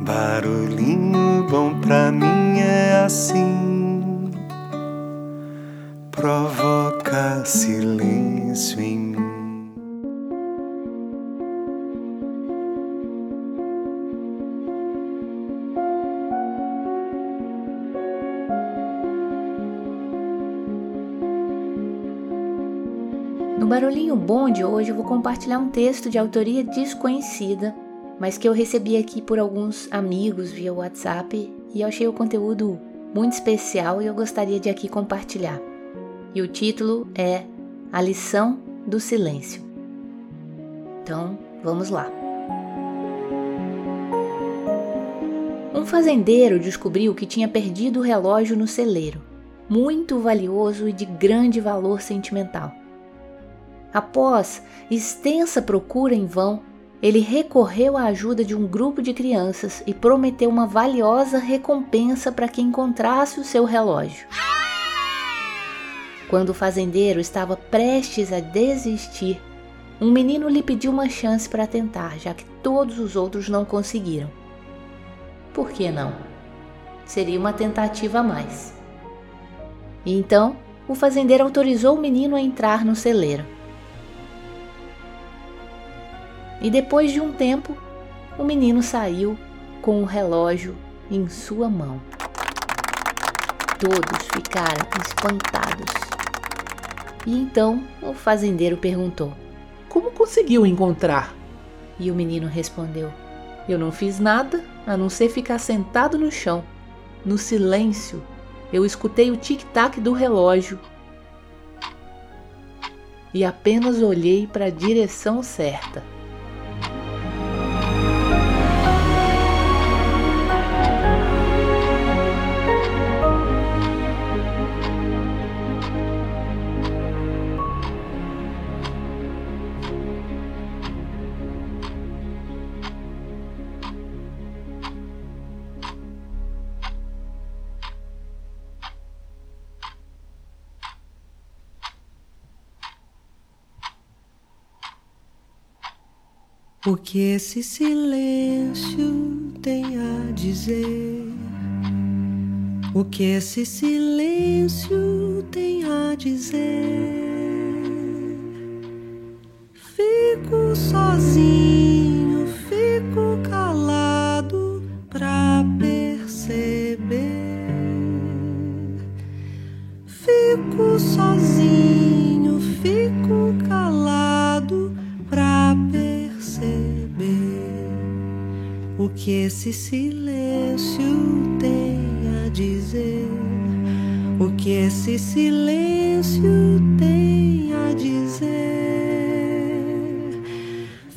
Barulhinho bom pra mim é assim, provoca silêncio em mim. No Barulhinho Bom de hoje eu vou compartilhar um texto de autoria desconhecida, mas que eu recebi aqui por alguns amigos via WhatsApp e eu achei o conteúdo muito especial e eu gostaria de aqui compartilhar. E o título é A Lição do Silêncio. Então, vamos lá. Um fazendeiro descobriu que tinha perdido o relógio no celeiro, muito valioso e de grande valor sentimental. Após extensa procura em vão, ele recorreu à ajuda de um grupo de crianças e prometeu uma valiosa recompensa para quem encontrasse o seu relógio. Quando o fazendeiro estava prestes a desistir, um menino lhe pediu uma chance para tentar, já que todos os outros não conseguiram. Por que não? Seria uma tentativa a mais. Então, o fazendeiro autorizou o menino a entrar no celeiro. E depois de um tempo, o menino saiu com o relógio em sua mão. Todos ficaram espantados. E então o fazendeiro perguntou: Como conseguiu encontrar? E o menino respondeu: Eu não fiz nada a não ser ficar sentado no chão. No silêncio, eu escutei o tic-tac do relógio e apenas olhei para a direção certa. O que esse silêncio tem a dizer? O que esse silêncio tem a dizer? Fico sozinho, o que esse silêncio tem a dizer. O que esse silêncio tem a dizer.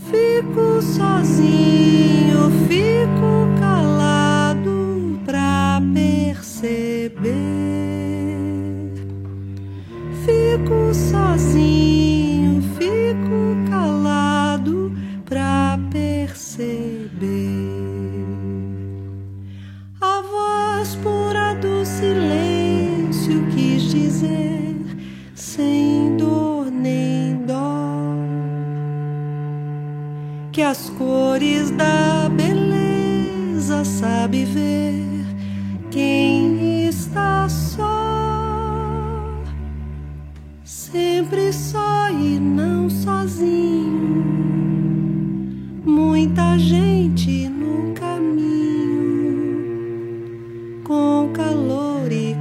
Fico sozinho, fico calado pra perceber. Fico sozinho, que as cores da beleza sabe ver quem está só. Sempre só e não sozinho. Muita gente no caminho, com calor e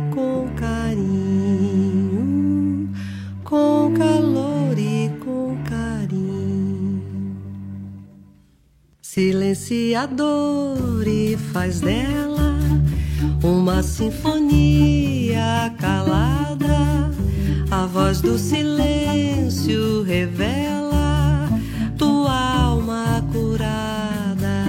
Silenciador e faz dela uma sinfonia calada. A voz do silêncio revela tua alma curada.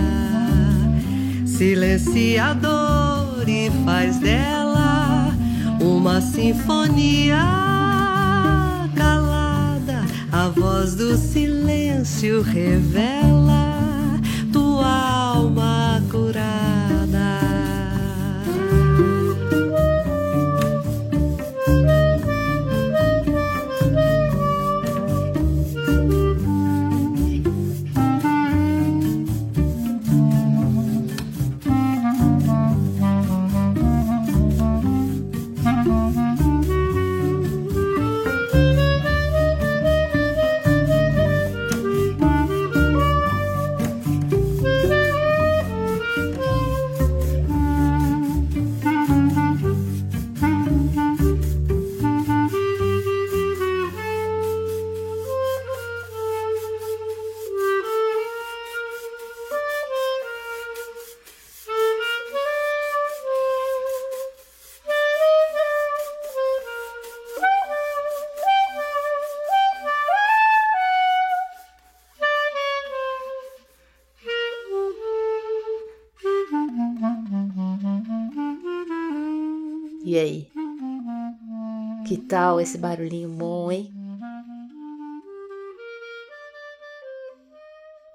Silenciador e faz dela uma sinfonia calada. A voz do silêncio revela E aí? Que tal esse barulhinho bom, hein?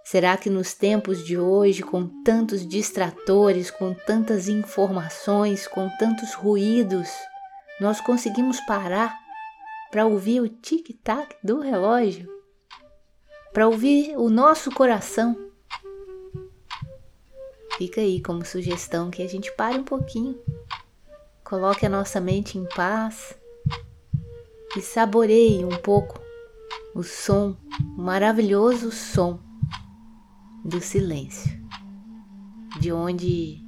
Será que nos tempos de hoje, com tantos distratores, com tantas informações, com tantos ruídos, nós conseguimos parar para ouvir o tic-tac do relógio? Para ouvir o nosso coração? Fica aí como sugestão que a gente pare um pouquinho, coloque a nossa mente em paz e saboreie um pouco o som, o maravilhoso som do silêncio, de onde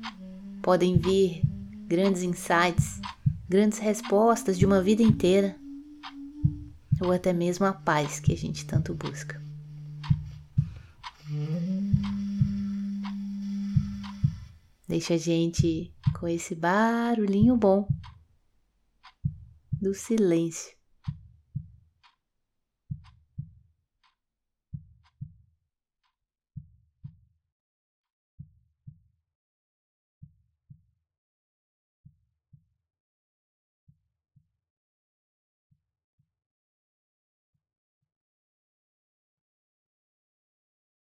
podem vir grandes insights, grandes respostas de uma vida inteira, ou até mesmo a paz que a gente tanto busca. Deixa a gente com esse barulhinho bom do silêncio